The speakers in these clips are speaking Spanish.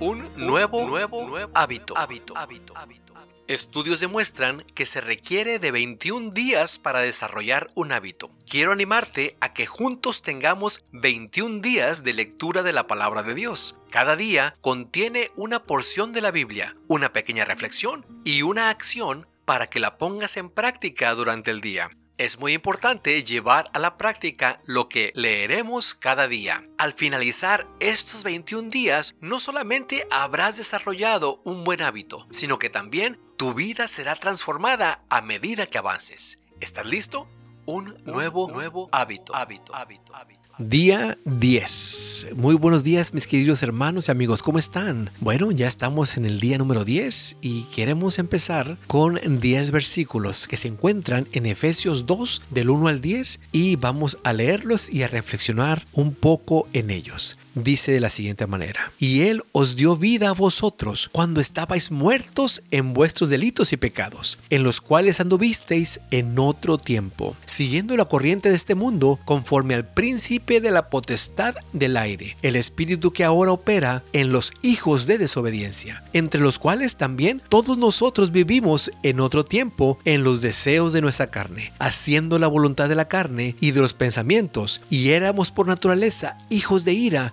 un nuevo, nuevo, hábito. hábito. Estudios demuestran que se requiere de 21 días para desarrollar un hábito. Quiero animarte a que juntos tengamos 21 días de lectura de la palabra de Dios. Cada día contiene una porción de la Biblia, una pequeña reflexión y una acción para que la pongas en práctica durante el día. Es muy importante llevar a la práctica lo que leeremos cada día. Al finalizar estos 21 días, no solamente habrás desarrollado un buen hábito, sino que también tu vida será transformada a medida que avances. ¿Estás listo? Un nuevo, nuevo hábito, hábito, hábito, hábito. Día 10. Muy buenos días mis queridos hermanos y amigos, ¿cómo están? Bueno, ya estamos en el día número 10 y queremos empezar con 10 versículos que se encuentran en Efesios 2 del 1 al 10 y vamos a leerlos y a reflexionar un poco en ellos dice de la siguiente manera, y Él os dio vida a vosotros cuando estabais muertos en vuestros delitos y pecados, en los cuales anduvisteis en otro tiempo, siguiendo la corriente de este mundo, conforme al príncipe de la potestad del aire, el espíritu que ahora opera en los hijos de desobediencia, entre los cuales también todos nosotros vivimos en otro tiempo en los deseos de nuestra carne, haciendo la voluntad de la carne y de los pensamientos, y éramos por naturaleza hijos de ira,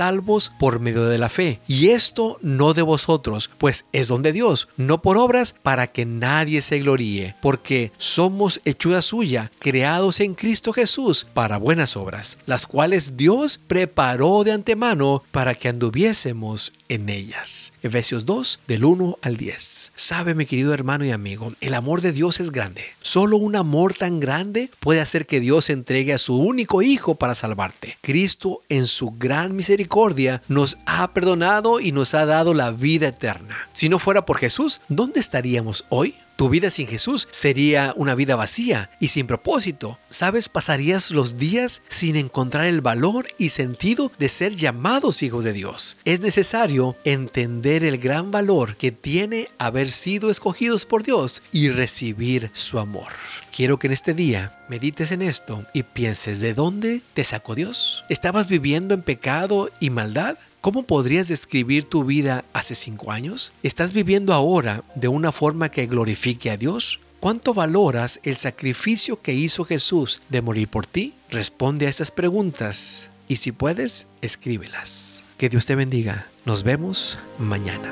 salvos por medio de la fe. Y esto no de vosotros, pues es don de Dios, no por obras para que nadie se gloríe, porque somos hechura suya, creados en Cristo Jesús para buenas obras, las cuales Dios preparó de antemano para que anduviésemos en ellas. Efesios 2 del 1 al 10. Sabe mi querido hermano y amigo, el amor de Dios es grande. Solo un amor tan grande puede hacer que Dios entregue a su único Hijo para salvarte. Cristo en su gran misericordia nos ha perdonado y nos ha dado la vida eterna. Si no fuera por Jesús, ¿dónde estaríamos hoy? Tu vida sin Jesús sería una vida vacía y sin propósito. ¿Sabes? Pasarías los días sin encontrar el valor y sentido de ser llamados hijos de Dios. Es necesario entender el gran valor que tiene haber sido escogidos por Dios y recibir su amor. Quiero que en este día medites en esto y pienses de dónde te sacó Dios. ¿Estabas viviendo en pecado y maldad? ¿Cómo podrías describir tu vida hace cinco años? ¿Estás viviendo ahora de una forma que glorifique a Dios? ¿Cuánto valoras el sacrificio que hizo Jesús de morir por ti? Responde a estas preguntas y si puedes, escríbelas. Que Dios te bendiga. Nos vemos mañana.